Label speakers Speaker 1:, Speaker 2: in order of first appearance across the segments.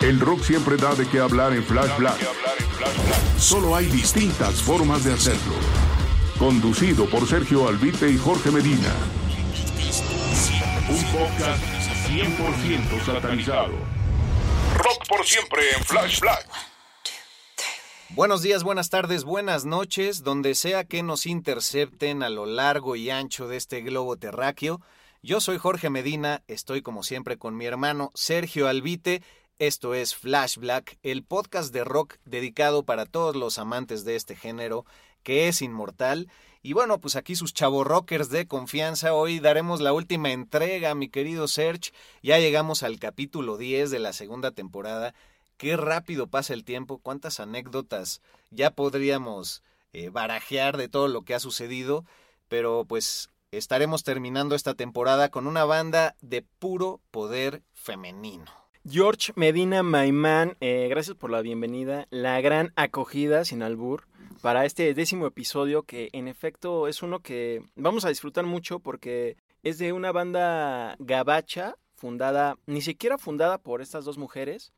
Speaker 1: El rock siempre da de qué hablar en Flash Black. Solo hay distintas formas de hacerlo. Conducido por Sergio Albite y Jorge Medina. Un podcast 100% satanizado. Rock por siempre en Flash Black.
Speaker 2: Buenos días, buenas tardes, buenas noches, donde sea que nos intercepten a lo largo y ancho de este globo terráqueo. Yo soy Jorge Medina, estoy como siempre con mi hermano Sergio Albite. Esto es Flash Black, el podcast de rock dedicado para todos los amantes de este género que es inmortal. Y bueno, pues aquí sus chavo rockers de confianza. Hoy daremos la última entrega, mi querido Serge. Ya llegamos al capítulo 10 de la segunda temporada. Qué rápido pasa el tiempo, cuántas anécdotas ya podríamos eh, barajear de todo lo que ha sucedido. Pero pues estaremos terminando esta temporada con una banda de puro poder femenino.
Speaker 3: George Medina Maimán, eh, gracias por la bienvenida, la gran acogida sin albur para este décimo episodio que en efecto es uno que vamos a disfrutar mucho porque es de una banda gabacha fundada, ni siquiera fundada por estas dos mujeres,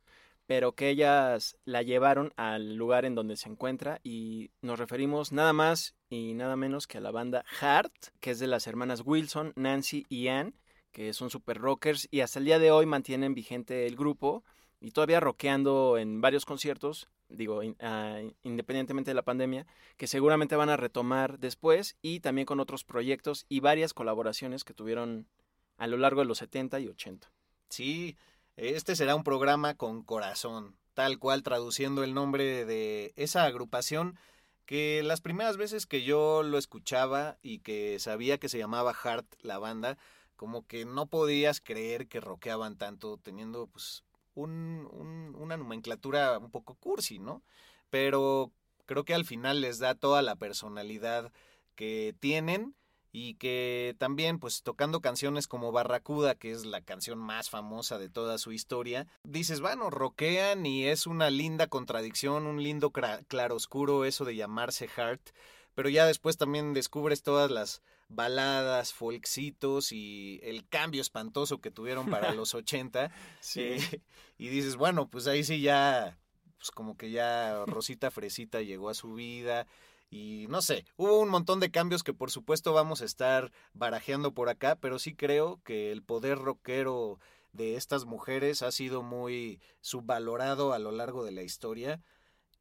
Speaker 3: pero que ellas la llevaron al lugar en donde se encuentra y nos referimos nada más y nada menos que a la banda Heart, que es de las hermanas Wilson, Nancy y Ann, que son super rockers y hasta el día de hoy mantienen vigente el grupo y todavía rockeando en varios conciertos, digo, ah, independientemente de la pandemia, que seguramente van a retomar después y también con otros proyectos y varias colaboraciones que tuvieron a lo largo de los 70 y 80.
Speaker 2: Sí, este será un programa con corazón, tal cual traduciendo el nombre de esa agrupación que las primeras veces que yo lo escuchaba y que sabía que se llamaba Heart la banda, como que no podías creer que rockeaban tanto teniendo pues un- un- una nomenclatura un poco cursi, ¿no? Pero creo que al final les da toda la personalidad que tienen y que también pues tocando canciones como Barracuda, que es la canción más famosa de toda su historia, dices, bueno, rockean y es una linda contradicción, un lindo claroscuro eso de llamarse Heart, pero ya después también descubres todas las baladas, folksitos y el cambio espantoso que tuvieron para los 80 eh, y dices, bueno, pues ahí sí ya, pues como que ya Rosita Fresita llegó a su vida y no sé, hubo un montón de cambios que por supuesto vamos a estar barajeando por acá, pero sí creo que el poder rockero de estas mujeres ha sido muy subvalorado a lo largo de la historia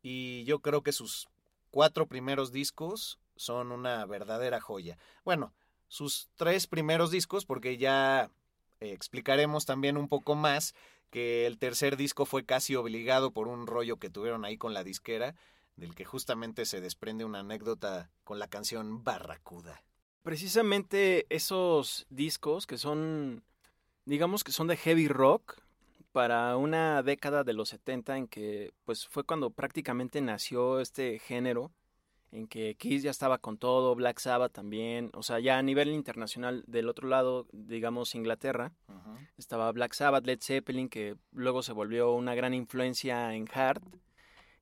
Speaker 2: y yo creo que sus cuatro primeros discos son una verdadera joya. Bueno, sus tres primeros discos, porque ya explicaremos también un poco más que el tercer disco fue casi obligado por un rollo que tuvieron ahí con la disquera, del que justamente se desprende una anécdota con la canción Barracuda.
Speaker 3: Precisamente esos discos que son, digamos que son de heavy rock para una década de los 70 en que pues fue cuando prácticamente nació este género, en que Kiss ya estaba con todo, Black Sabbath también, o sea, ya a nivel internacional del otro lado, digamos Inglaterra, estaba Black Sabbath, Led Zeppelin, que luego se volvió una gran influencia en Hard.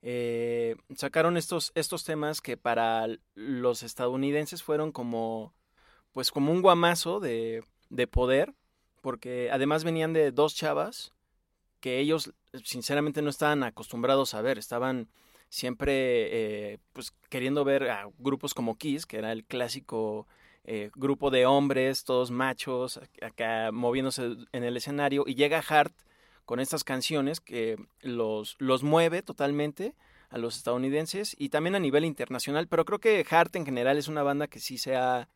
Speaker 3: Eh, sacaron estos, estos temas que para los estadounidenses fueron como, pues como un guamazo de, de poder, porque además venían de dos chavas que ellos sinceramente no estaban acostumbrados a ver, estaban siempre eh, pues queriendo ver a grupos como Kiss, que era el clásico eh, grupo de hombres, todos machos, acá moviéndose en el escenario, y llega Hart con estas canciones que los, los mueve totalmente a los estadounidenses y también a nivel internacional, pero creo que Hart en general es una banda que sí se ha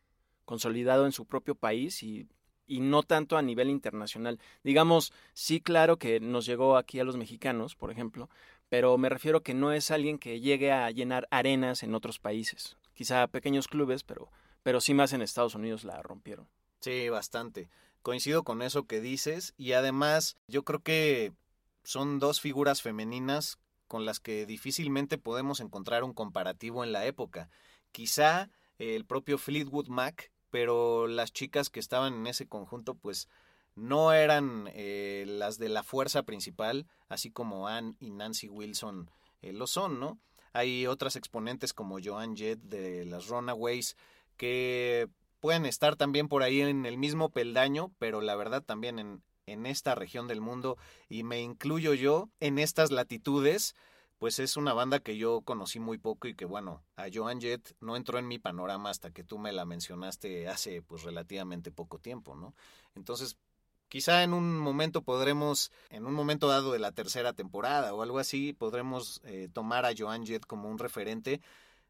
Speaker 3: consolidado en su propio país y, y no tanto a nivel internacional. Digamos, sí, claro que nos llegó aquí a los mexicanos, por ejemplo, pero me refiero que no es alguien que llegue a llenar arenas en otros países. Quizá pequeños clubes, pero, pero sí más en Estados Unidos la rompieron.
Speaker 2: Sí, bastante. Coincido con eso que dices y además yo creo que son dos figuras femeninas con las que difícilmente podemos encontrar un comparativo en la época. Quizá el propio Fleetwood Mac, pero las chicas que estaban en ese conjunto pues no eran eh, las de la fuerza principal, así como Anne y Nancy Wilson eh, lo son, ¿no? Hay otras exponentes como Joan Jett de las Runaways que pueden estar también por ahí en el mismo peldaño, pero la verdad también en, en esta región del mundo y me incluyo yo en estas latitudes, pues es una banda que yo conocí muy poco y que bueno, a Joan Jett no entró en mi panorama hasta que tú me la mencionaste hace pues relativamente poco tiempo, ¿no? Entonces, quizá en un momento podremos, en un momento dado de la tercera temporada o algo así, podremos eh, tomar a Joan Jett como un referente,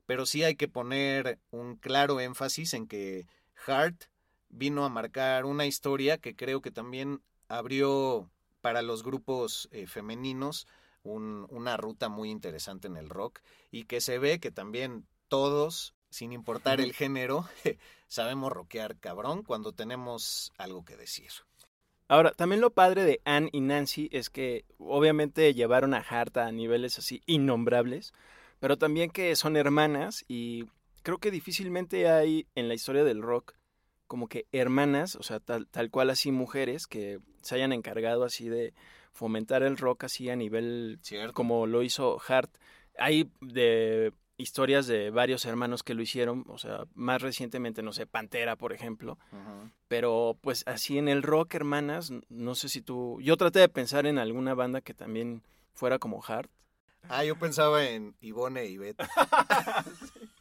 Speaker 2: pero sí hay que poner un claro énfasis en que Hart vino a marcar una historia que creo que también abrió para los grupos eh, femeninos una ruta muy interesante en el rock y que se ve que también todos, sin importar el género, sabemos rockear cabrón cuando tenemos algo que decir.
Speaker 3: Ahora, también lo padre de Anne y Nancy es que obviamente llevaron a Hart a niveles así innombrables, pero también que son hermanas y creo que difícilmente hay en la historia del rock como que hermanas, o sea, tal, tal cual así mujeres que se hayan encargado así de fomentar el rock así a nivel como lo hizo Hart. Hay de historias de varios hermanos que lo hicieron, o sea, más recientemente, no sé, Pantera, por ejemplo. Pero pues así en el rock, hermanas, no sé si tú... Yo traté de pensar en alguna banda que también fuera como Hart.
Speaker 2: Ah, yo pensaba en Ivone y Beth.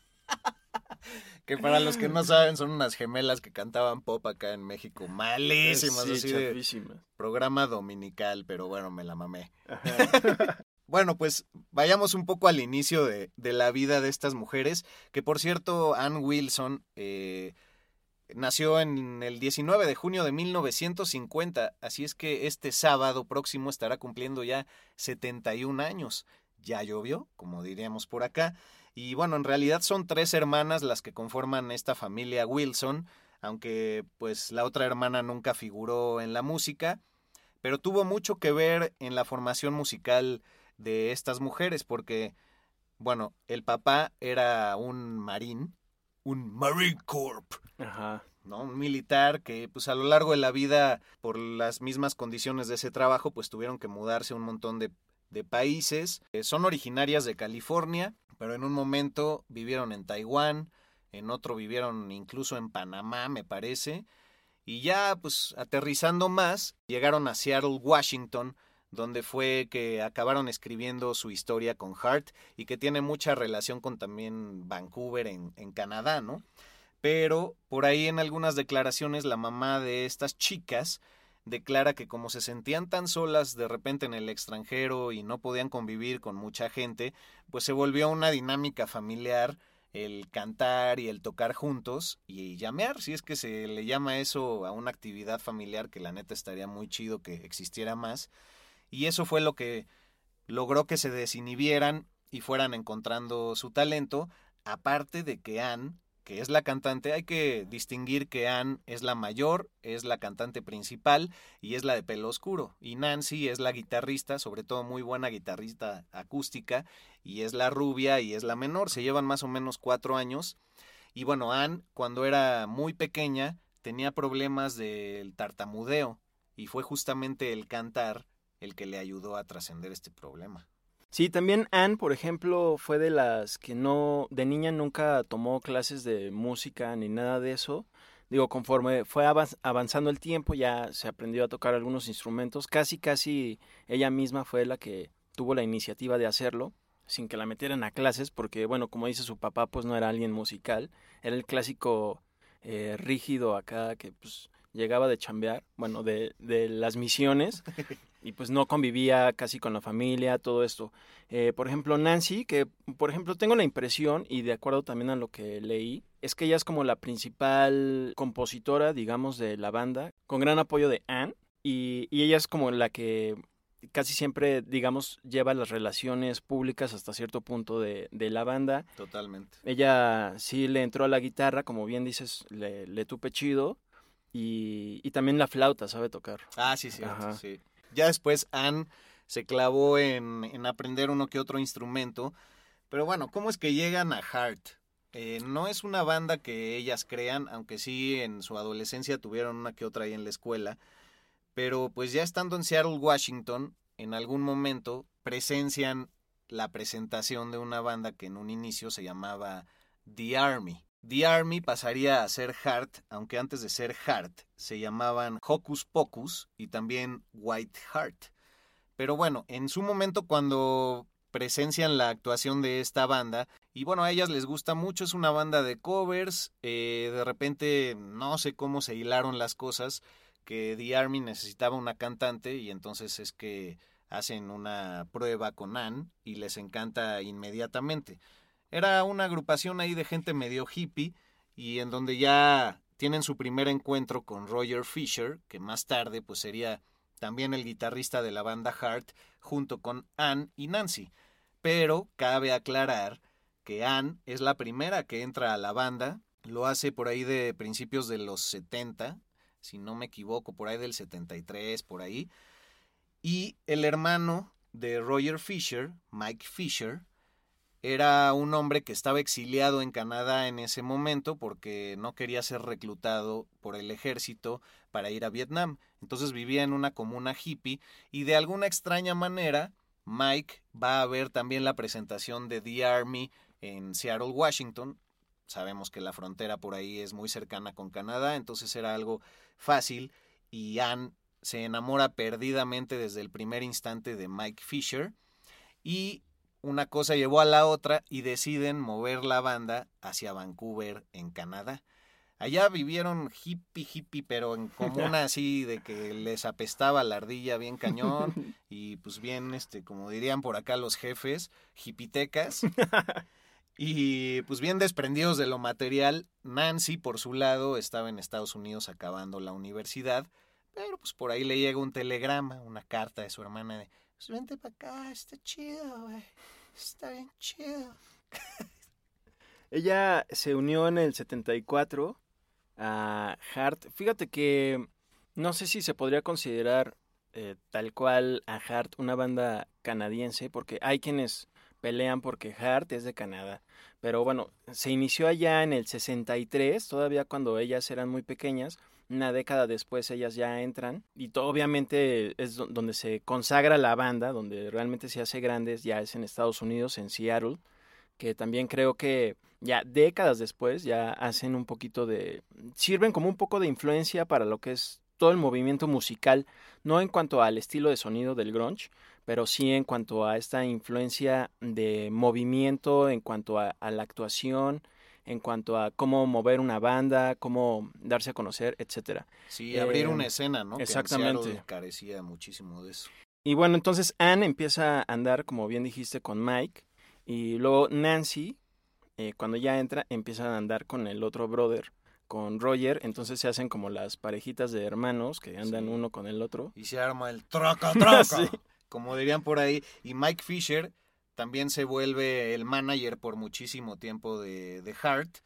Speaker 2: que para los que no saben son unas gemelas que cantaban pop acá en México, malísimas, así de programa dominical, pero bueno, me la mamé. bueno, pues vayamos un poco al inicio de, la vida de estas mujeres, que por cierto, Ann Wilson eh, nació en el 19 de junio de 1950, así es que este sábado próximo estará cumpliendo ya 71 años. Ya llovió, como diríamos por acá. Y bueno, en realidad son tres hermanas las que conforman esta familia Wilson, aunque pues la otra hermana nunca figuró en la música, pero tuvo mucho que ver en la formación musical de estas mujeres, porque, bueno, el papá era un marín, un Marine Corp, Ajá. ¿no? Un militar que, pues a lo largo de la vida, por las mismas condiciones de ese trabajo, pues tuvieron que mudarse un montón de, de países. Eh, son originarias de California pero en un momento vivieron en Taiwán, en otro vivieron incluso en Panamá, me parece, y ya pues aterrizando más, llegaron a Seattle, Washington, donde fue que acabaron escribiendo su historia con Hart y que tiene mucha relación con también Vancouver en, en Canadá, ¿no? Pero por ahí en algunas declaraciones la mamá de estas chicas declara que como se sentían tan solas de repente en el extranjero y no podían convivir con mucha gente, pues se volvió una dinámica familiar el cantar y el tocar juntos y llamear, si es que se le llama eso a una actividad familiar que la neta estaría muy chido que existiera más. Y eso fue lo que logró que se desinhibieran y fueran encontrando su talento, aparte de que Anne que es la cantante, hay que distinguir que Anne es la mayor, es la cantante principal y es la de pelo oscuro. Y Nancy es la guitarrista, sobre todo muy buena guitarrista acústica, y es la rubia y es la menor. Se llevan más o menos cuatro años. Y bueno, Anne, cuando era muy pequeña, tenía problemas del tartamudeo y fue justamente el cantar el que le ayudó a trascender este problema.
Speaker 3: Sí, también Anne, por ejemplo, fue de las que no, de niña nunca tomó clases de música ni nada de eso. Digo, conforme fue avanzando el tiempo, ya se aprendió a tocar algunos instrumentos. Casi, casi ella misma fue la que tuvo la iniciativa de hacerlo, sin que la metieran a clases, porque, bueno, como dice su papá, pues no era alguien musical. Era el clásico eh, rígido acá que pues llegaba de chambear, bueno, de, de las misiones y pues no convivía casi con la familia, todo esto. Eh, por ejemplo, Nancy, que por ejemplo tengo la impresión y de acuerdo también a lo que leí, es que ella es como la principal compositora, digamos, de la banda, con gran apoyo de Anne. Y, y ella es como la que casi siempre, digamos, lleva las relaciones públicas hasta cierto punto de, de, la banda.
Speaker 2: Totalmente.
Speaker 3: Ella sí le entró a la guitarra, como bien dices, le, le tupe chido. Y, y, también la flauta sabe tocar.
Speaker 2: Ah, sí, sí, sí. Ya después Anne se clavó en, en, aprender uno que otro instrumento. Pero bueno, ¿cómo es que llegan a Heart? Eh, no es una banda que ellas crean, aunque sí en su adolescencia tuvieron una que otra ahí en la escuela. Pero pues ya estando en Seattle, Washington, en algún momento presencian la presentación de una banda que en un inicio se llamaba The Army. The Army pasaría a ser Heart, aunque antes de ser Heart se llamaban Hocus Pocus y también White Heart. Pero bueno, en su momento cuando presencian la actuación de esta banda y bueno, a ellas les gusta mucho, es una banda de covers, eh, de repente no sé cómo se hilaron las cosas, que The Army necesitaba una cantante y entonces es que hacen una prueba con Anne y les encanta inmediatamente. Era una agrupación ahí de gente medio hippie y en donde ya tienen su primer encuentro con Roger Fisher, que más tarde pues sería también el guitarrista de la banda Heart, junto con Anne y Nancy. Pero cabe aclarar que Anne es la primera que entra a la banda, lo hace por ahí de principios de los 70, si no me equivoco, por ahí del 73, por ahí. Y el hermano de Roger Fisher, Mike Fisher, era un hombre que estaba exiliado en Canadá en ese momento porque no quería ser reclutado por el ejército para ir a Vietnam. Entonces vivía en una comuna hippie y de alguna extraña manera Mike va a ver también la presentación de The Army en Seattle, Washington. Sabemos que la frontera por ahí es muy cercana con Canadá, entonces era algo fácil y Anne se enamora perdidamente desde el primer instante de Mike Fisher y una cosa llevó a la otra y deciden mover la banda hacia Vancouver, en Canadá. Allá vivieron hippie, hippie, pero en comuna así de que les apestaba la ardilla bien cañón y pues bien, este, como dirían por acá los jefes, hipitecas. Y pues bien desprendidos de lo material, Nancy por su lado estaba en Estados Unidos acabando la universidad, pero pues por ahí le llega un telegrama, una carta de su hermana de, pues vente para acá, está chido, está bien chido.
Speaker 3: Ella se unió en el 74 a Hart. Fíjate que no sé si se podría considerar eh, tal cual a Hart una banda canadiense, porque hay quienes pelean porque Hart es de Canadá. Pero bueno, se inició allá en el 63, todavía cuando ellas eran muy pequeñas. Una década después ellas ya entran y todo, obviamente es donde se consagra la banda, donde realmente se hace grandes, ya es en Estados Unidos, en Seattle, que también creo que ya décadas después ya hacen un poquito de... sirven como un poco de influencia para lo que es todo el movimiento musical, no en cuanto al estilo de sonido del grunge, pero sí en cuanto a esta influencia de movimiento, en cuanto a, a la actuación, en cuanto a cómo mover una banda, cómo darse a conocer, etcétera.
Speaker 2: Sí, abrir una eh, escena, ¿no?
Speaker 3: Exactamente.
Speaker 2: Que carecía muchísimo de eso.
Speaker 3: Y bueno, entonces Anne empieza a andar, como bien dijiste, con Mike, y luego Nancy, eh, cuando ya entra, empieza a andar con el otro brother, con Roger, entonces se hacen como las parejitas de hermanos que andan sí. uno con el otro.
Speaker 2: Y se arma el troca. sí como dirían por ahí, y Mike Fisher también se vuelve el manager por muchísimo tiempo de, de Hart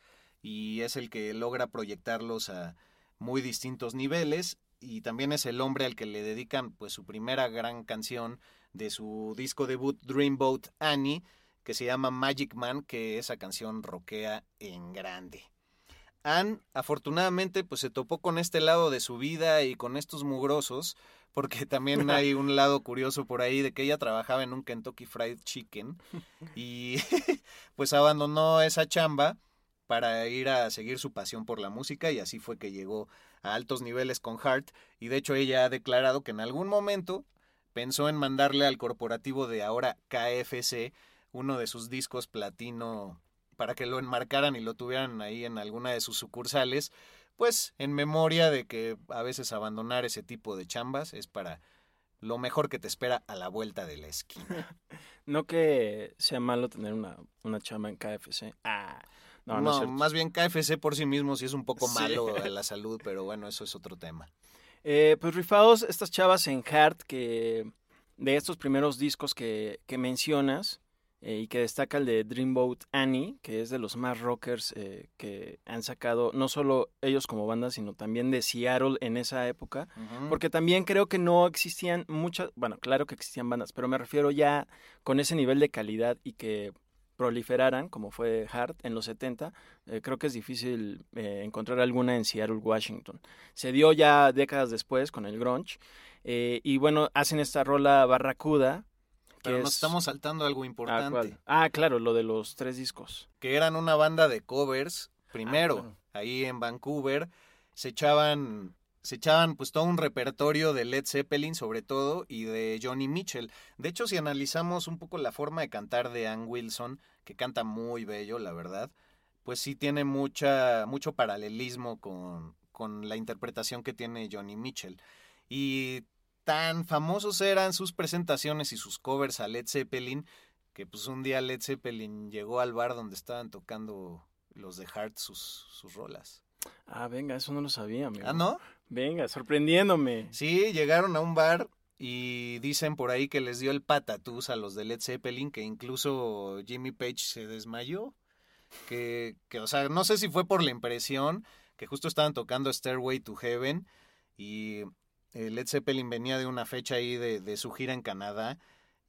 Speaker 2: y es el que logra proyectarlos a muy distintos niveles y también es el hombre al que le dedican pues su primera gran canción de su disco debut Dreamboat Annie que se llama Magic Man que esa canción roquea en grande. Anne afortunadamente pues se topó con este lado de su vida y con estos mugrosos porque también hay un lado curioso por ahí de que ella trabajaba en un Kentucky Fried Chicken y pues abandonó esa chamba para ir a seguir su pasión por la música y así fue que llegó a altos niveles con Hart y de hecho ella ha declarado que en algún momento pensó en mandarle al corporativo de ahora KFC uno de sus discos platino para que lo enmarcaran y lo tuvieran ahí en alguna de sus sucursales, pues en memoria de que a veces abandonar ese tipo de chambas es para lo mejor que te espera a la vuelta de la esquina.
Speaker 3: no que sea malo tener una, una chamba en KFC. Ah, no, no,
Speaker 2: no más bien KFC por sí mismo sí es un poco malo a la salud, pero bueno, eso es otro tema.
Speaker 3: Eh, pues rifados estas chavas en Heart que de estos primeros discos que, que mencionas eh, y que destaca el de Dreamboat Annie, que es de los más rockers eh, que han sacado, no solo ellos como banda, sino también de Seattle en esa época, porque también creo que no existían muchas, bueno, claro que existían bandas, pero me refiero ya con ese nivel de calidad y que proliferaran, como fue Hart en los 70, eh, creo que es difícil encontrar alguna en Seattle, Washington. Se dio ya décadas después con el grunge, y bueno, hacen esta rola Barracuda,
Speaker 2: pero nos estamos saltando algo importante.
Speaker 3: Ah, claro, lo de los tres discos.
Speaker 2: Que eran una banda de covers, primero, ah, ahí en Vancouver. Se echaban, se echaban pues todo un repertorio de Led Zeppelin sobre todo y de Johnny Mitchell. De hecho, si analizamos un poco la forma de cantar de Ann Wilson, que canta muy bello, la verdad, pues sí tiene mucha, mucho paralelismo con, con la interpretación que tiene Johnny Mitchell. Y tan famosos eran sus presentaciones y sus covers a Led Zeppelin, que pues un día Led Zeppelin llegó al bar donde estaban tocando los de Heart sus, sus rolas.
Speaker 3: Ah, venga, eso no lo sabía, amigo.
Speaker 2: ¿Ah, no?
Speaker 3: Venga, sorprendiéndome.
Speaker 2: Sí, llegaron a un bar y dicen por ahí que les dio el patatús a los de Led Zeppelin, que incluso Jimmy Page se desmayó. Que, que, o sea, no sé si fue por la impresión, que justo estaban tocando Stairway to Heaven y Led Zeppelin venía de una fecha ahí de, su gira en Canadá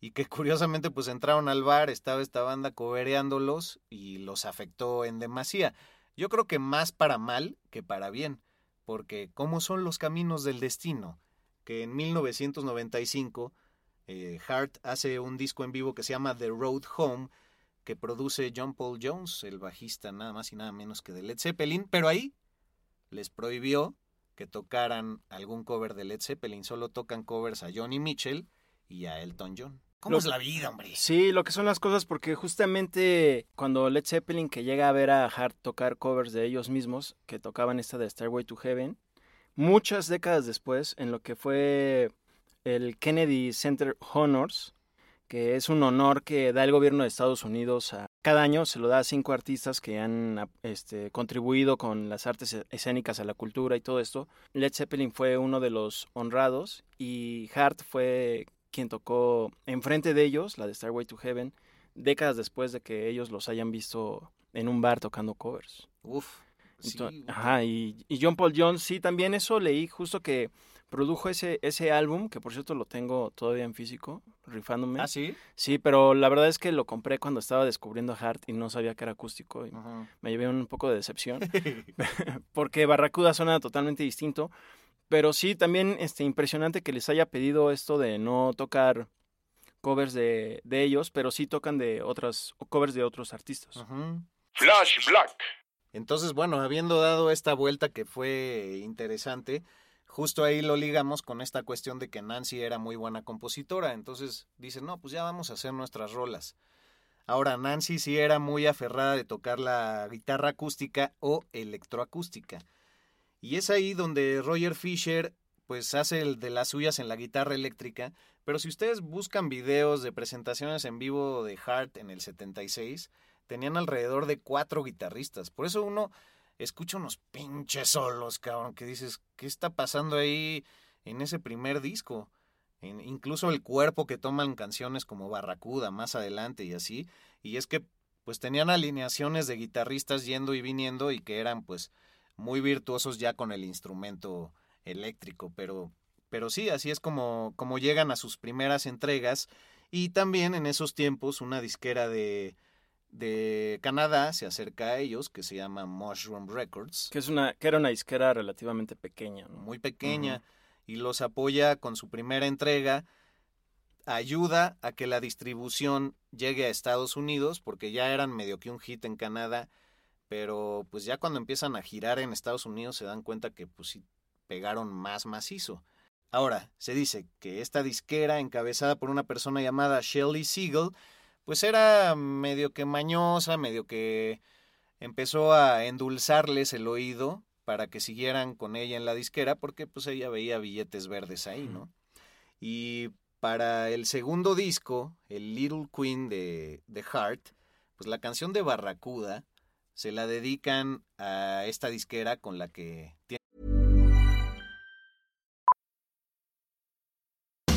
Speaker 2: y que curiosamente pues entraron al bar, estaba esta banda cobereándolos y los afectó en demasía. Yo creo que más para mal que para bien, porque ¿cómo son los caminos del destino? Que en 1995 eh, Hart hace un disco en vivo que se llama The Road Home, que produce John Paul Jones, el bajista nada más y nada menos que de Led Zeppelin, pero ahí les prohibió que tocaran algún cover de Led Zeppelin, solo tocan covers a Johnny Mitchell y a Elton John. ¿Cómo es la vida, hombre?
Speaker 3: Sí, lo que son las cosas, porque justamente cuando Led Zeppelin, que llega a ver a Hart tocar covers de ellos mismos, que tocaban esta de Stairway to Heaven, muchas décadas después, en lo que fue el Kennedy Center Honors, que es un honor que da el gobierno de Estados Unidos a cada año se lo da a cinco artistas que han este, contribuido con las artes e-, escénicas a la cultura y todo esto. Led Zeppelin fue uno de los honrados y Hart fue quien tocó enfrente de ellos, la de Starway to Heaven, décadas después de que ellos los hayan visto en un bar tocando covers.
Speaker 2: Uf.
Speaker 3: ajá, y, y John Paul Jones, sí, también eso leí justo que produjo ese, ese álbum, que por cierto lo tengo todavía en físico, rifándome.
Speaker 2: ¿Ah, sí?
Speaker 3: Sí, pero la verdad es que lo compré cuando estaba descubriendo a Hart y no sabía que era acústico. Y me llevé un poco de decepción, porque Barracuda suena totalmente distinto. Pero sí, también este, impresionante que les haya pedido esto de no tocar covers de, de ellos, pero sí tocan de otras covers de otros artistas.
Speaker 1: Flash Black.
Speaker 2: Entonces, bueno, habiendo dado esta vuelta que fue interesante, justo ahí lo ligamos con esta cuestión de que Nancy era muy buena compositora. Entonces dice, no, pues ya vamos a hacer nuestras rolas. Ahora, Nancy sí era muy aferrada de tocar la guitarra acústica o electroacústica. Y es ahí donde Roger Fisher pues hace el de las suyas en la guitarra eléctrica, pero si ustedes buscan videos de presentaciones en vivo de Hart en el 76, tenían alrededor de cuatro guitarristas. Por eso uno escucha unos pinches solos, cabrón, que dices, ¿qué está pasando ahí en ese primer disco? incluso el cuerpo que toman canciones como Barracuda más adelante y así. Y es que pues tenían alineaciones de guitarristas yendo y viniendo y que eran pues muy virtuosos ya con el instrumento eléctrico, pero pero sí, así es como como llegan a sus primeras entregas y también en esos tiempos una disquera de de Canadá se acerca a ellos, que se llama Mushroom Records.
Speaker 3: Que, es una, que era una disquera relativamente pequeña.
Speaker 2: Muy pequeña. Y los apoya con su primera entrega. Ayuda a que la distribución llegue a Estados Unidos, porque ya eran medio que un hit en Canadá. Pero pues ya cuando empiezan a girar en Estados Unidos se dan cuenta que pues sí pegaron más macizo. Ahora, se dice que esta disquera, encabezada por una persona llamada Shelly Siegel, pues era medio que mañosa, medio que empezó a endulzarles el oído para que siguieran con ella en la disquera porque pues ella veía billetes verdes ahí, ¿no? Y para el segundo disco, el Little Queen de, de Heart, pues la canción de Barracuda se la dedican a esta disquera con la que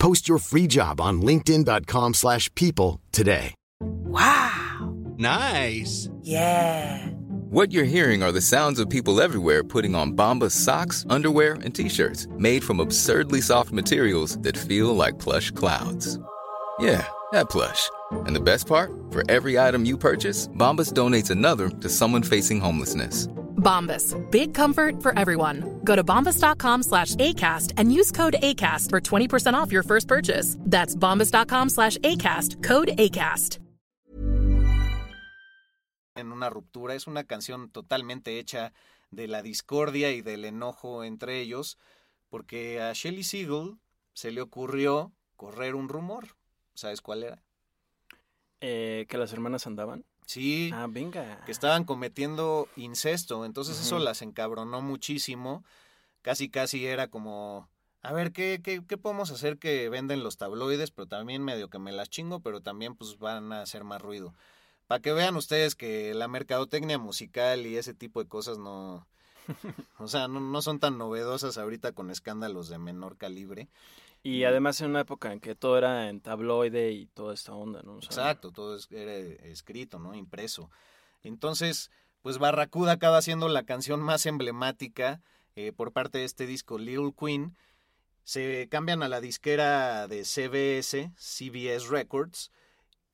Speaker 4: Post your free job on linkedin.com/people slash people today.
Speaker 5: Wow.
Speaker 6: Nice.
Speaker 5: Yeah.
Speaker 7: What you're hearing are the sounds of people everywhere putting on Bombas socks, underwear, and t-shirts made from absurdly soft materials that feel like plush clouds. Yeah, that plush. And the best part? For every item you purchase, Bombas donates another to someone facing homelessness.
Speaker 8: Bombas. Big comfort for everyone. Go to bombas.com slash ACAST and use code ACAST for 20% off your first purchase. That's bombas.com slash ACAST. Code ACAST.
Speaker 2: en una ruptura. Es una canción totalmente hecha de la discordia y del enojo entre ellos, porque a Shelly Siegel se le ocurrió correr un rumor. ¿Sabes cuál era?
Speaker 3: Eh, que las hermanas andaban.
Speaker 2: Sí,
Speaker 3: Ah, venga.
Speaker 2: que estaban cometiendo incesto. Entonces eso las encabronó muchísimo. Casi, casi era como, a ver, ¿qué, qué, qué podemos hacer que venden los tabloides? Pero también medio que me las chingo, pero también pues van a hacer más ruido. Para que vean ustedes que la mercadotecnia musical y ese tipo de cosas no... O sea, no, no son tan novedosas ahorita con escándalos de menor calibre.
Speaker 3: Y además en una época en que todo era en tabloide y toda esta onda, ¿no? O sea,
Speaker 2: Exacto, todo es- era escrito, ¿no? Impreso. Entonces, pues Barracuda acaba siendo la canción más emblemática eh, por parte de este disco, Little Queen. Se cambian a la disquera de CBS, CBS Records,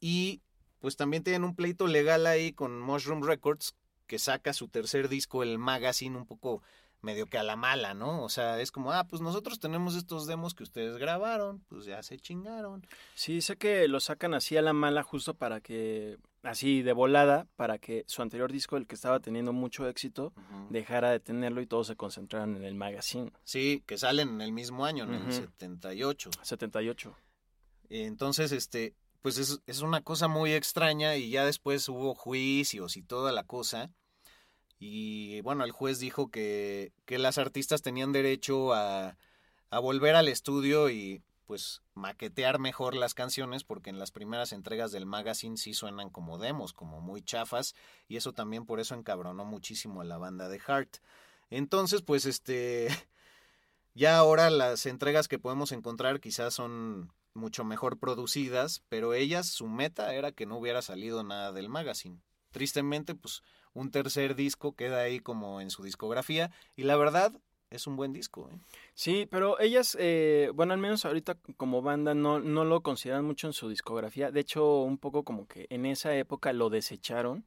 Speaker 2: y pues también tienen un pleito legal ahí con Mushroom Records, que saca su tercer disco, el Magazine, un poco medio que a la mala, ¿no? O sea, es como, ah, pues nosotros tenemos estos demos que ustedes grabaron, pues ya se chingaron.
Speaker 3: Sí, sé que lo sacan así a la mala justo para que, así de volada, para que su anterior disco, el que estaba teniendo mucho éxito, dejara de tenerlo y todos se concentraran en el magazine.
Speaker 2: Sí, que salen en el mismo año, en el
Speaker 3: Ujú.
Speaker 2: 78.
Speaker 3: 78.
Speaker 2: Entonces, este, pues es, es una cosa muy extraña y ya después hubo juicios y toda la cosa. Y bueno, el juez dijo que, que las artistas tenían derecho a, a volver al estudio y pues maquetear mejor las canciones porque en las primeras entregas del magazine sí suenan como demos, como muy chafas y eso también por eso encabronó muchísimo a la banda de Heart. Entonces, pues este ya ahora las entregas que podemos encontrar quizás son mucho mejor producidas, pero ellas su meta era que no hubiera salido nada del magazine. Tristemente, pues un tercer disco queda ahí como en su discografía y la verdad es un buen disco. ¿eh?
Speaker 3: Sí, pero ellas, eh, bueno, al menos ahorita como banda no, no lo consideran mucho en su discografía. De hecho, un poco como que en esa época lo desecharon.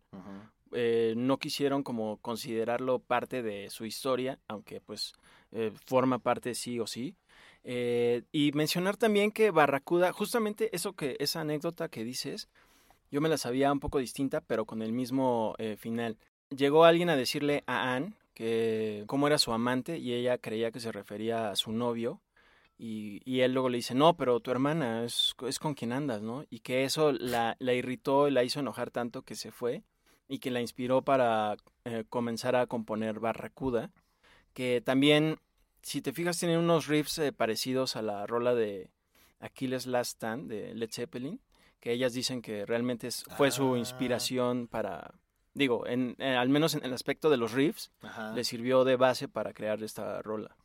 Speaker 3: Eh, no quisieron como considerarlo parte de su historia, aunque pues eh, forma parte sí o sí. Eh, y mencionar también que Barracuda, justamente eso que, esa anécdota que dices, yo me la sabía un poco distinta, pero con el mismo final. Llegó alguien a decirle a Anne que cómo era su amante y ella creía que se refería a su novio. Y, él luego le dice, no, pero tu hermana es, con quien andas, ¿no? Y que eso la, irritó y la hizo enojar tanto que se fue y que la inspiró para eh, comenzar a componer Barracuda, que también, si te fijas, tiene unos riffs eh, parecidos a la rola de Achilles Last Stand de Led Zeppelin, que ellas dicen que realmente fue su
Speaker 2: Ah.
Speaker 3: inspiración para, digo, en, eh, al menos en el aspecto de los riffs,
Speaker 2: Ajá.
Speaker 3: le sirvió de base para crear esta rola.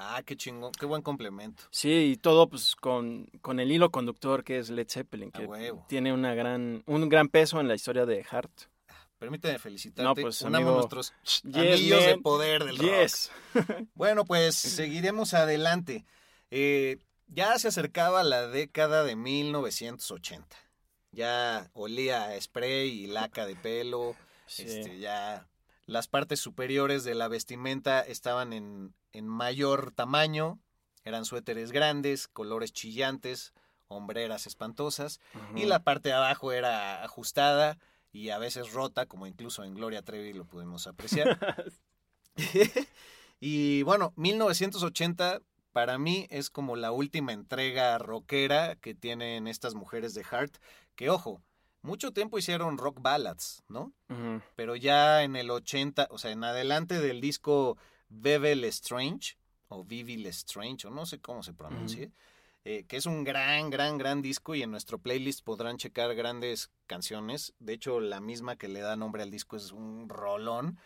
Speaker 2: Ah, qué chingón, qué buen complemento.
Speaker 3: Sí, y todo pues con, con el hilo conductor que es Led Zeppelin, que tiene una gran, un gran peso en la historia de Heart.
Speaker 2: Permíteme felicitarte.
Speaker 3: No, pues,
Speaker 2: Unamos
Speaker 3: amigo.
Speaker 2: nuestros
Speaker 3: Yes,
Speaker 2: anillos de poder del rock.
Speaker 3: Yes.
Speaker 2: Bueno, pues seguiremos adelante. Eh, ya se acercaba la década de 1980. Ya olía a spray y laca de pelo.
Speaker 3: Sí.
Speaker 2: Este, ya las partes superiores de la vestimenta estaban en, en mayor tamaño. Eran suéteres grandes, colores chillantes, hombreras espantosas. Y la parte de abajo era ajustada y a veces rota, como incluso en Gloria Trevi lo pudimos apreciar. y bueno, 1980 para mí es como la última entrega rockera que tienen estas mujeres de Heart, que ojo, mucho tiempo hicieron rock ballads, ¿no? Pero ya en el 80, o sea, en adelante del disco Bevel Strange, o Vivil Strange, o no sé cómo se pronuncie, eh, que es un gran, gran, gran disco y en nuestro playlist podrán checar grandes canciones. De hecho, la misma que le da nombre al disco es un rolón.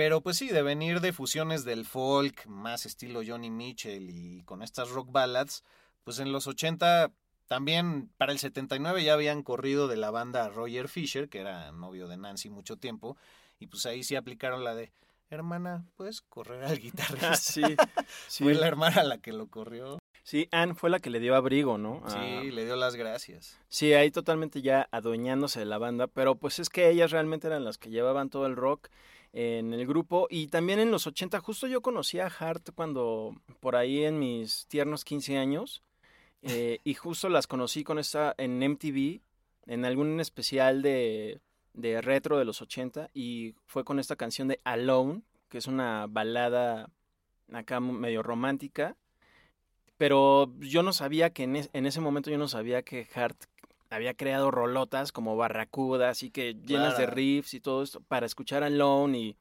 Speaker 2: Pero pues sí, de venir de fusiones del folk, más estilo Johnny Mitchell y con estas rock ballads, pues en los 80 también para el 79 ya habían corrido de la banda Roger Fisher, que era novio de Nancy mucho tiempo, y pues ahí sí aplicaron la de, hermana, ¿puedes correr al guitarrista?
Speaker 3: Ah, sí, sí.
Speaker 2: Fue la hermana la que lo corrió.
Speaker 3: Sí, Anne fue la que le dio abrigo, ¿no?
Speaker 2: Sí, le dio las gracias.
Speaker 3: Sí, ahí totalmente ya adueñándose de la banda, pero pues es que ellas realmente eran las que llevaban todo el rock en el grupo y también en los 80, justo yo conocí a Hart cuando por ahí en mis tiernos 15 años eh, y justo las conocí con esta en MTV, en algún especial de, de retro de los 80 y fue con esta canción de Alone, que es una balada acá medio romántica. Pero yo no sabía que en, es- en ese momento yo no sabía que Hart había creado rolotas como Barracuda, así que llenas de riffs y todo esto para escuchar Alone y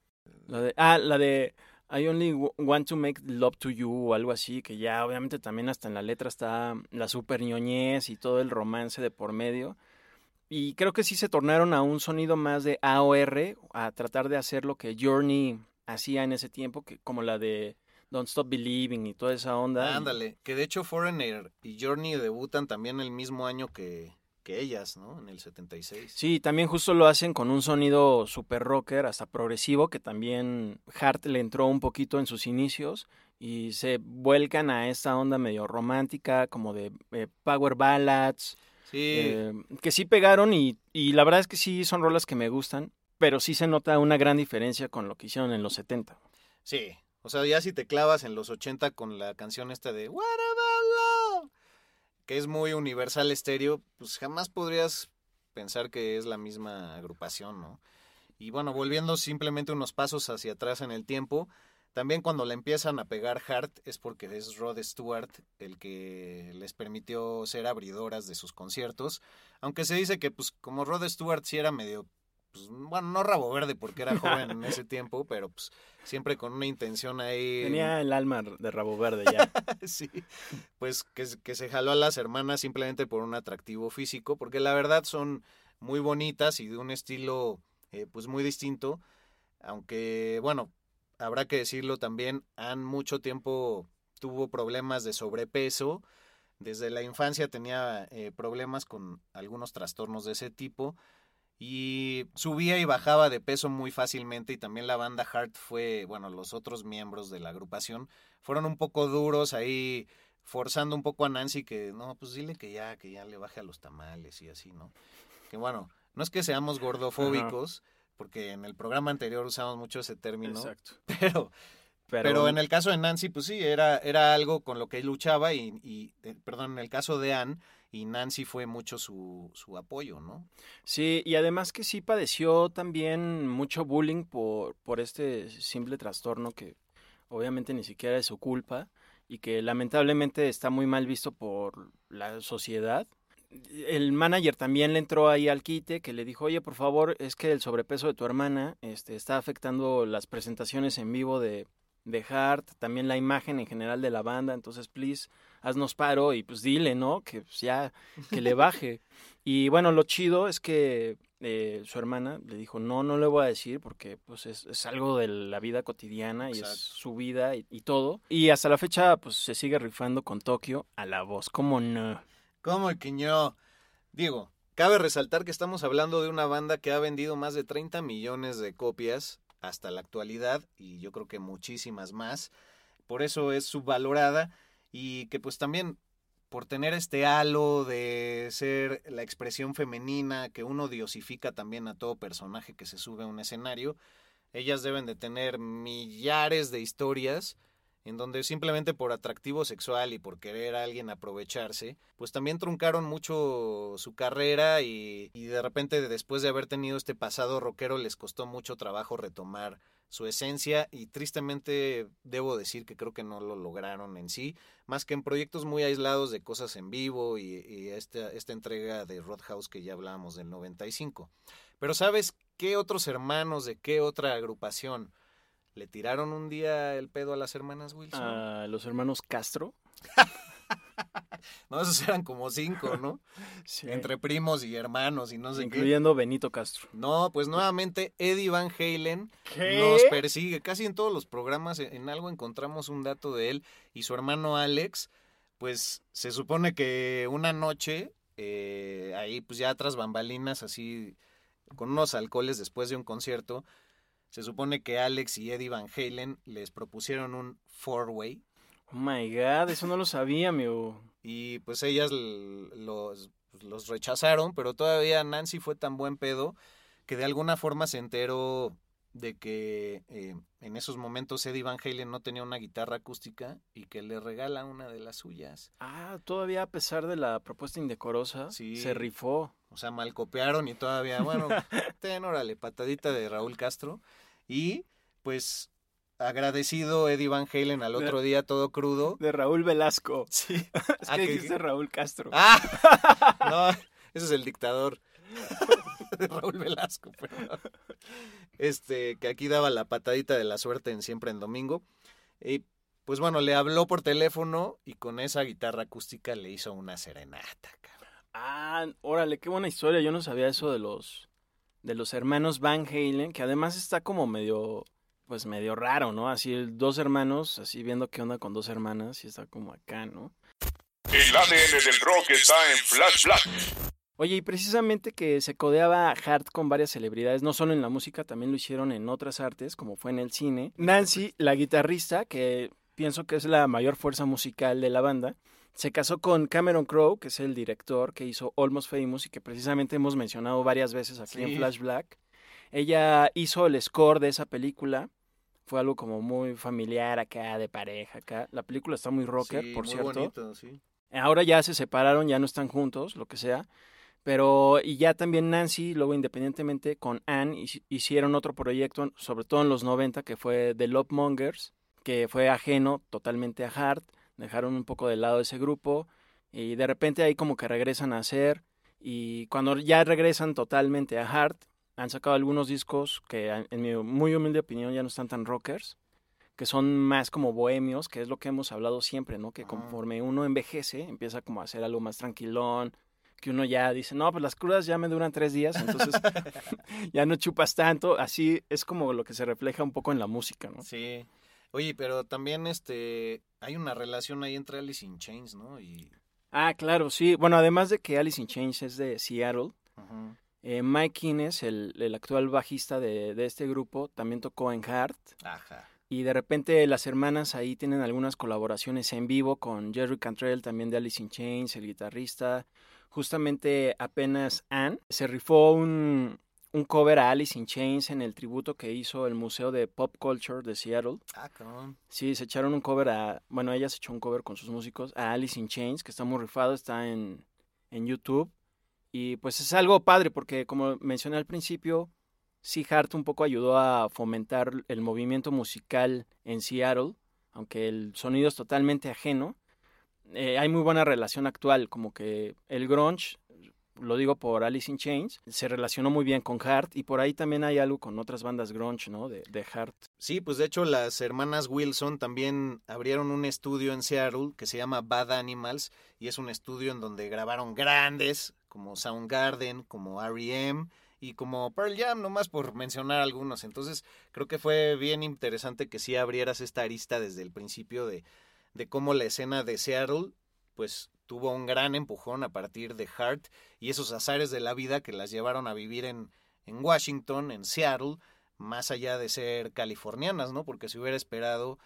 Speaker 3: la de, ah, la de I only want to make love to you o algo así, que ya obviamente también hasta en la letra está la super ñoñez y todo el romance de por medio. Y creo que sí se tornaron a un sonido más de AOR, a tratar de hacer lo que Journey hacía en ese tiempo, que como la de Don't Stop Believing y toda esa onda.
Speaker 2: Ándale, que de hecho Foreigner y Journey debutan también el mismo año que, que ellas, ¿no? En el 76.
Speaker 3: Sí, también justo lo hacen con un sonido super rocker, hasta progresivo, que también Hart le entró un poquito en sus inicios y se vuelcan a esta onda medio romántica, como de eh, power ballads,
Speaker 2: Sí,
Speaker 3: eh, que sí pegaron y, y la verdad es que sí son rolas que me gustan, pero sí se nota una gran diferencia con lo que hicieron en los 70.
Speaker 2: sí. O sea, ya si te clavas en los 80 con la canción esta de What About Love, que es muy universal estéreo, pues jamás podrías pensar que es la misma agrupación, ¿no? Y bueno, volviendo simplemente unos pasos hacia atrás en el tiempo, también cuando le empiezan a pegar Hart es porque es Rod Stewart el que les permitió ser abridoras de sus conciertos, aunque se dice que pues como Rod Stewart sí era medio, pues, bueno, no rabo verde porque era joven en ese tiempo, pero pues siempre con una intención ahí...
Speaker 3: Tenía el alma de rabo verde ya.
Speaker 2: sí, pues que, se- que se jaló a las hermanas simplemente por un atractivo físico, porque la verdad son muy bonitas y de un estilo eh, pues muy distinto, aunque bueno, habrá que decirlo también, han mucho tiempo tuvo problemas de sobrepeso, desde la infancia tenía eh, problemas con algunos trastornos de ese tipo y subía y bajaba de peso muy fácilmente y también la banda Heart fue, bueno, los otros miembros de la agrupación fueron un poco duros ahí forzando un poco a Nancy que no, pues dile que ya, que ya le baje a los tamales y así, ¿no? Que bueno, no es que seamos gordofóbicos, porque en el programa anterior usamos mucho ese término,
Speaker 3: Exacto.
Speaker 2: pero pero, en el caso de Nancy, pues sí, era, era algo con lo que él luchaba y, y eh, perdón, en el caso de Anne y Nancy fue mucho su, su apoyo, ¿no?
Speaker 3: Sí, y además que sí padeció también mucho bullying por, por este simple trastorno que obviamente ni siquiera es su culpa y que lamentablemente está muy mal visto por la sociedad. El manager también le entró ahí al quite que le dijo, oye, por favor, es que el sobrepeso de tu hermana este, está afectando las presentaciones en vivo de, de Hart, también la imagen en general de la banda, entonces, please, haznos paro y pues dile, ¿no? Que pues, ya, que le baje. y bueno, lo chido es que eh, su hermana le dijo, no, no le voy a decir porque pues es, es algo de la vida cotidiana y
Speaker 2: Exacto.
Speaker 3: es su vida y, y todo. Y hasta la fecha pues se sigue rifando con Tokio a la voz, ¿cómo no?
Speaker 2: ¿Cómo que no? Digo, cabe resaltar que estamos hablando de una banda que ha vendido más de 30 millones de copias hasta la actualidad y yo creo que muchísimas más. Por eso es subvalorada y que pues también por tener este halo de ser la expresión femenina que uno diosifica también a todo personaje que se sube a un escenario, ellas deben de tener millares de historias en donde simplemente por atractivo sexual y por querer a alguien aprovecharse, pues también truncaron mucho su carrera y, y de repente después de haber tenido este pasado rockero les costó mucho trabajo retomar su esencia y tristemente debo decir que creo que no lo lograron en sí, más que en proyectos muy aislados de cosas en vivo y, y esta, esta entrega de Roadhouse que ya hablábamos del 95. Pero ¿sabes qué otros hermanos de qué otra agrupación le tiraron un día el pedo a las hermanas Wilson?
Speaker 3: A los hermanos Castro.
Speaker 2: No, esos eran como cinco, ¿no?
Speaker 3: Sí.
Speaker 2: Entre primos y hermanos y no sé qué.
Speaker 3: Incluyendo Benito Castro.
Speaker 2: No, pues nuevamente Eddie Van Halen
Speaker 3: ¿Qué?
Speaker 2: nos persigue. Casi en todos los programas en en algo encontramos un dato de él y su hermano Alex. Pues se supone que una noche, eh, ahí pues ya tras bambalinas, así con unos alcoholes después de un concierto, se supone que Alex y Eddie Van Halen les propusieron un four-way
Speaker 3: Oh my god, eso no lo sabía, amigo.
Speaker 2: Y pues ellas los, pues, los rechazaron, pero todavía Nancy fue tan buen pedo que de alguna forma se enteró de que eh, en esos momentos Eddie Van Halen no tenía una guitarra acústica y que le regala una de las suyas.
Speaker 3: Ah, todavía a pesar de la propuesta indecorosa,
Speaker 2: Sí.
Speaker 3: se rifó.
Speaker 2: O sea, mal copiaron y todavía, bueno, ten, órale, patadita de Raúl Castro. Y pues agradecido Eddie Van Halen al otro día todo crudo.
Speaker 3: De Raúl Velasco.
Speaker 2: Sí.
Speaker 3: Es
Speaker 2: Ah,
Speaker 3: que
Speaker 2: que-
Speaker 3: dijiste Raúl Castro.
Speaker 2: ¡Ah! No, ese es el dictador de Raúl Velasco, pero este, que aquí daba la patadita de la suerte en siempre en domingo. Y pues bueno, le habló por teléfono y con esa guitarra acústica le hizo una serenata. cabrón.
Speaker 3: Ah, órale, qué buena historia. Yo no sabía eso de los de los hermanos Van Halen, que además está como medio pues medio raro, ¿no? Así dos hermanos, así viendo qué onda con dos hermanas y está como acá, ¿no?
Speaker 1: El ADN del rock está en Flash Black.
Speaker 3: Oye, y precisamente que se codeaba Hart con varias celebridades, no solo en la música, también lo hicieron en otras artes, como fue en el cine. Nancy, la guitarrista, que pienso que es la mayor fuerza musical de la banda, se casó con Cameron Crowe, que es el director que hizo Almost Famous y que precisamente hemos mencionado varias veces aquí en. Flash Black. Ella hizo el score de esa película. Fue algo como muy familiar acá, de pareja acá. La película está muy rocker,
Speaker 2: Sí,
Speaker 3: por
Speaker 2: muy
Speaker 3: cierto.
Speaker 2: bonito, sí.
Speaker 3: Ahora ya se separaron, ya no están juntos, lo que sea. Pero, y ya también Nancy, luego independientemente con Anne, hici- hicieron otro proyecto, sobre todo en los 90, que fue The Love Mongers, que fue ajeno totalmente a Hart. Dejaron un poco de lado ese grupo y de repente ahí como que regresan a hacer. Y cuando ya regresan totalmente a Hart, han sacado algunos discos que, en mi muy humilde opinión, ya no están tan rockers que son más como bohemios, que es lo que hemos hablado siempre, ¿no? Que conforme uno envejece, empieza como a hacer algo más tranquilón, que uno ya dice, no, pues las crudas ya me duran tres días, entonces ya no chupas tanto, así es como lo que se refleja un poco en la música, ¿no?
Speaker 2: Sí. Oye, pero también este hay una relación ahí entre Alice in Chains, ¿no? Y
Speaker 3: Ah, claro, sí. Bueno, además de que Alice in Chains es de Seattle,
Speaker 2: Ujú.
Speaker 3: Eh, Mike Innes, el, el actual bajista de, de este grupo, también tocó en Heart.
Speaker 2: Ajá.
Speaker 3: Y de repente las hermanas ahí tienen algunas colaboraciones en vivo con Jerry Cantrell, también de Alice in Chains, el guitarrista. Justamente apenas Anne se rifó un, un cover a Alice in Chains en el tributo que hizo el Museo de Pop Culture de Seattle.
Speaker 2: Ah, cabrón.
Speaker 3: Sí, se echaron un cover a, bueno, ella se echó un cover con sus músicos a Alice in Chains, que está muy rifado, está en, en YouTube. Y pues es algo padre porque como mencioné al principio, sí Hart un poco ayudó a fomentar el movimiento musical en Seattle, aunque el sonido es totalmente ajeno. Eh, hay muy buena relación actual, como que el grunge, lo digo por Alice in Chains, se relacionó muy bien con Hart y por ahí también hay algo con otras bandas grunge, ¿no? De, de Hart.
Speaker 2: Sí, pues de hecho las hermanas Wilson también abrieron un estudio en Seattle que se llama Bad Animals y es un estudio en donde grabaron grandes como Soundgarden, como R.E.M., y como Pearl Jam, nomás por mencionar algunos. Entonces, creo que fue bien interesante que sí abrieras esta arista desde el principio de, de cómo la escena de Seattle, pues tuvo un gran empujón a partir de Hart y esos azares de la vida que las llevaron a vivir en, en Washington, en Seattle, más allá de ser californianas, ¿no? Porque se hubiera esperado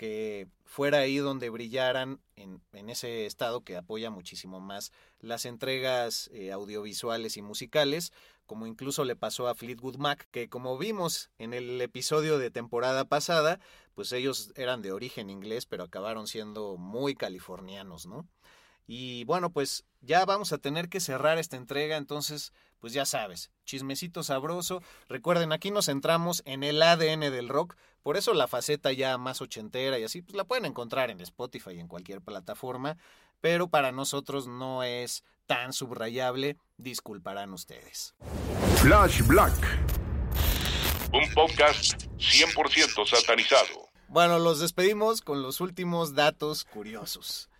Speaker 2: que fuera ahí donde brillaran en, ese estado que apoya muchísimo más las entregas eh, audiovisuales y musicales, como incluso le pasó a Fleetwood Mac, que como vimos en el episodio de temporada pasada, pues ellos eran de origen inglés, pero acabaron siendo muy californianos, ¿no? Y bueno, pues ya vamos a tener que cerrar esta entrega, entonces, pues ya sabes, chismecito sabroso. Recuerden, aquí nos centramos en el ADN del rock, por eso la faceta ya más ochentera y así, pues la pueden encontrar en Spotify y en cualquier plataforma, pero para nosotros no es tan subrayable, disculparán ustedes.
Speaker 1: Flash Black. Un podcast 100% satanizado.
Speaker 2: Bueno, los despedimos con los últimos datos curiosos.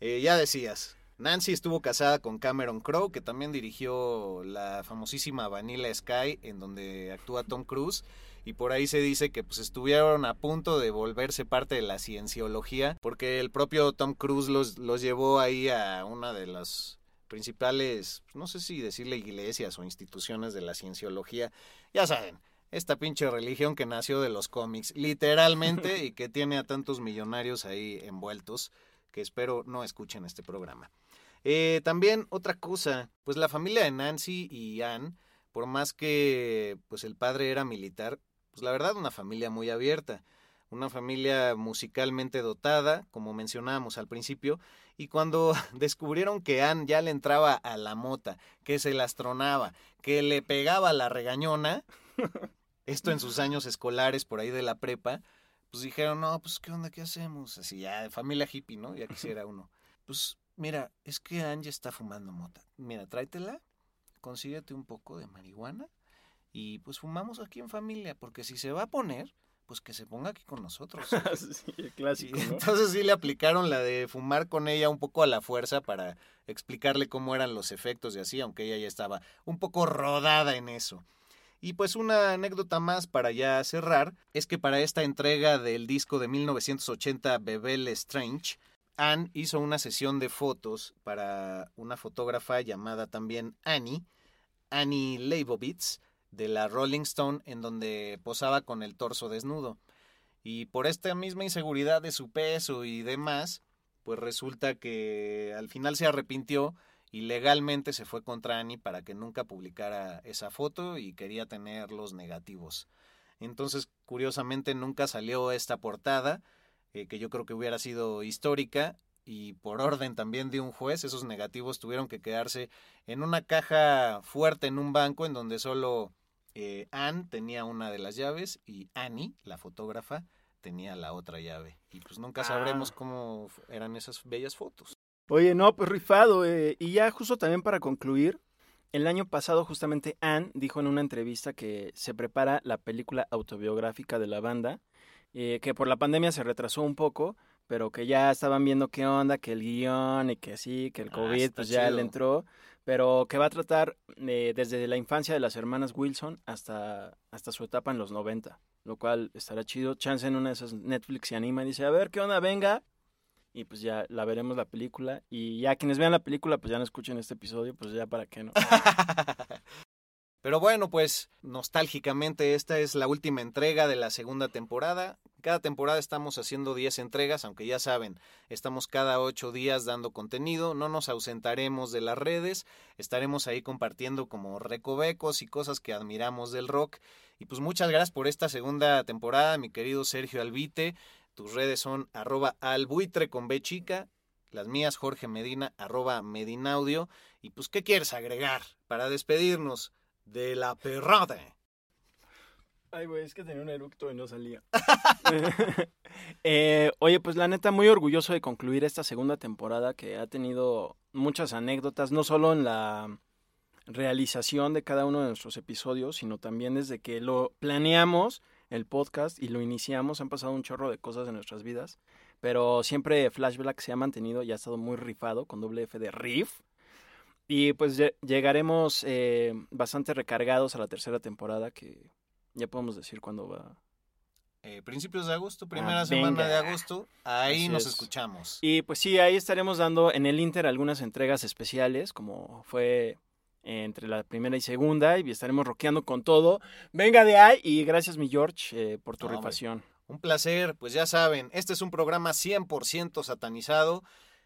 Speaker 2: Eh, ya decías, Nancy estuvo casada con Cameron Crowe, que también dirigió la famosísima Vanilla Sky, en donde actúa Tom Cruise. Y por ahí se dice que pues estuvieron a punto de volverse parte de la cienciología, porque el propio Tom Cruise los, los llevó ahí a una de las principales, no sé si decirle iglesias o instituciones de la cienciología. Ya saben, esta pinche religión que nació de los cómics, literalmente, y que tiene a tantos millonarios ahí envueltos, que espero no escuchen este programa. Eh, también otra cosa, pues la familia de Nancy y Ann, por más que pues el padre era militar, pues la verdad una familia muy abierta, una familia musicalmente dotada, como mencionábamos al principio, y cuando descubrieron que Ann ya le entraba a la mota, que se las tronaba, que le pegaba la regañona, esto en sus años escolares por ahí de la prepa, pues dijeron, no, pues qué onda, qué hacemos, así ya familia hippie, ¿no? Ya quisiera uno. Pues mira, es que ya está fumando mota. Mira, tráetela, consíguete un poco de marihuana y pues fumamos aquí en familia, porque si se va a poner, pues que se ponga aquí con nosotros.
Speaker 3: sí, el clásico,
Speaker 2: entonces sí le aplicaron la de fumar con ella un poco a la fuerza para explicarle cómo eran los efectos y así, aunque ella ya estaba un poco rodada en eso. Y pues una anécdota más para ya cerrar es que para esta entrega del disco de 1980 Bebel Strange, Anne hizo una sesión de fotos para una fotógrafa llamada también Annie, Annie Leibovitz, de la Rolling Stone, en donde posaba con el torso desnudo. Y por esta misma inseguridad de su peso y demás, pues resulta que al final se arrepintió y legalmente se fue contra Annie para que nunca publicara esa foto y quería tener los negativos. Entonces, curiosamente, nunca salió esta portada, eh, que yo creo que hubiera sido histórica, y por orden también de un juez, esos negativos tuvieron que quedarse en una caja fuerte en un banco en donde solo eh, Anne tenía una de las llaves y Annie, la fotógrafa, tenía la otra llave. Y pues nunca sabremos
Speaker 3: Ah.
Speaker 2: cómo eran esas bellas fotos.
Speaker 3: Oye, no, pues rifado. eh, y ya justo también para concluir, el año pasado justamente Anne dijo en una entrevista que se prepara la película autobiográfica de la banda, eh, que por la pandemia se retrasó un poco, pero que ya estaban viendo qué onda, que el guion y que sí, que el
Speaker 2: Ah,
Speaker 3: COVID
Speaker 2: está
Speaker 3: pues ya
Speaker 2: chido.
Speaker 3: le entró, pero que va a tratar eh, desde la infancia de las hermanas Wilson hasta, hasta su etapa en los 90, lo cual estará chido. Chance en una de esas Netflix se anima y dice, a ver qué onda, venga, y pues ya la veremos la película. Y ya quienes vean la película, pues ya no escuchen este episodio, pues ya para qué no.
Speaker 2: Pero bueno, pues nostálgicamente esta es la última entrega de la segunda temporada. Cada temporada estamos haciendo 10 entregas, aunque ya saben, estamos cada 8 días dando contenido, no nos ausentaremos de las redes, estaremos ahí compartiendo como recovecos y cosas que admiramos del rock. Y pues muchas gracias por esta segunda temporada, mi querido Sergio Albite. Tus redes son arroba albuitre con B chica, las mías Jorge Medina, arroba Medinaudio. Y pues, ¿qué quieres agregar para despedirnos? De la perrada.
Speaker 3: Ay, güey, es que tenía un eructo y no salía. eh, oye, pues la neta, muy orgulloso de concluir esta segunda temporada que ha tenido muchas anécdotas, no solo en la realización de cada uno de nuestros episodios, sino también desde que lo planeamos el podcast y lo iniciamos, han pasado un chorro de cosas en nuestras vidas, pero siempre Flashback se ha mantenido y ha estado muy rifado con doble F de riff. Y pues llegaremos eh, bastante recargados a la tercera temporada, que ya podemos decir cuándo va.
Speaker 2: Eh, principios de agosto, primera ah, semana de agosto, ahí nos escuchamos.
Speaker 3: Y pues sí, ahí estaremos dando en el Inter algunas entregas especiales, como fue entre la primera y segunda, y estaremos rockeando con todo. Venga de ahí, y gracias mi George eh, por tu rifación.
Speaker 2: Un placer, pues ya saben, este es un programa 100% satanizado,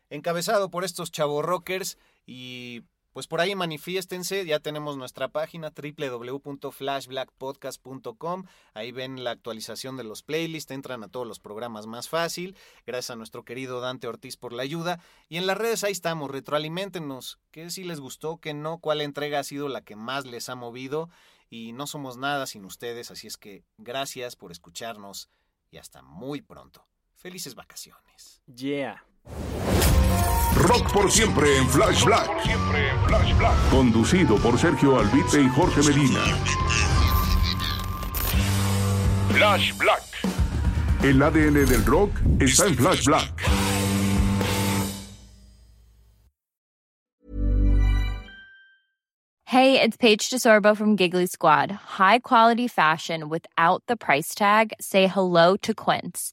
Speaker 2: encabezado por estos chavos rockers, y pues por ahí manifiéstense, ya tenemos nuestra página www.flashblackpodcast.com, ahí ven la actualización de los playlists, entran a todos los programas más fácil, gracias a nuestro querido Dante Ortiz por la ayuda, y en las redes ahí estamos, retroalimentenos, qué si les gustó, qué no, cuál entrega ha sido la que más les ha movido, y no somos nada sin ustedes, así es que gracias por escucharnos y hasta muy pronto. Felices vacaciones.
Speaker 3: Yeah.
Speaker 1: Rock por siempre en Flash Black. Conducido por Sergio Albite y Jorge Medina. Flash Black. El ADN del rock está en Flash Black.
Speaker 9: Hey, it's Paige DeSorbo from Giggly Squad. High quality fashion without the price tag. Say hello to Quince.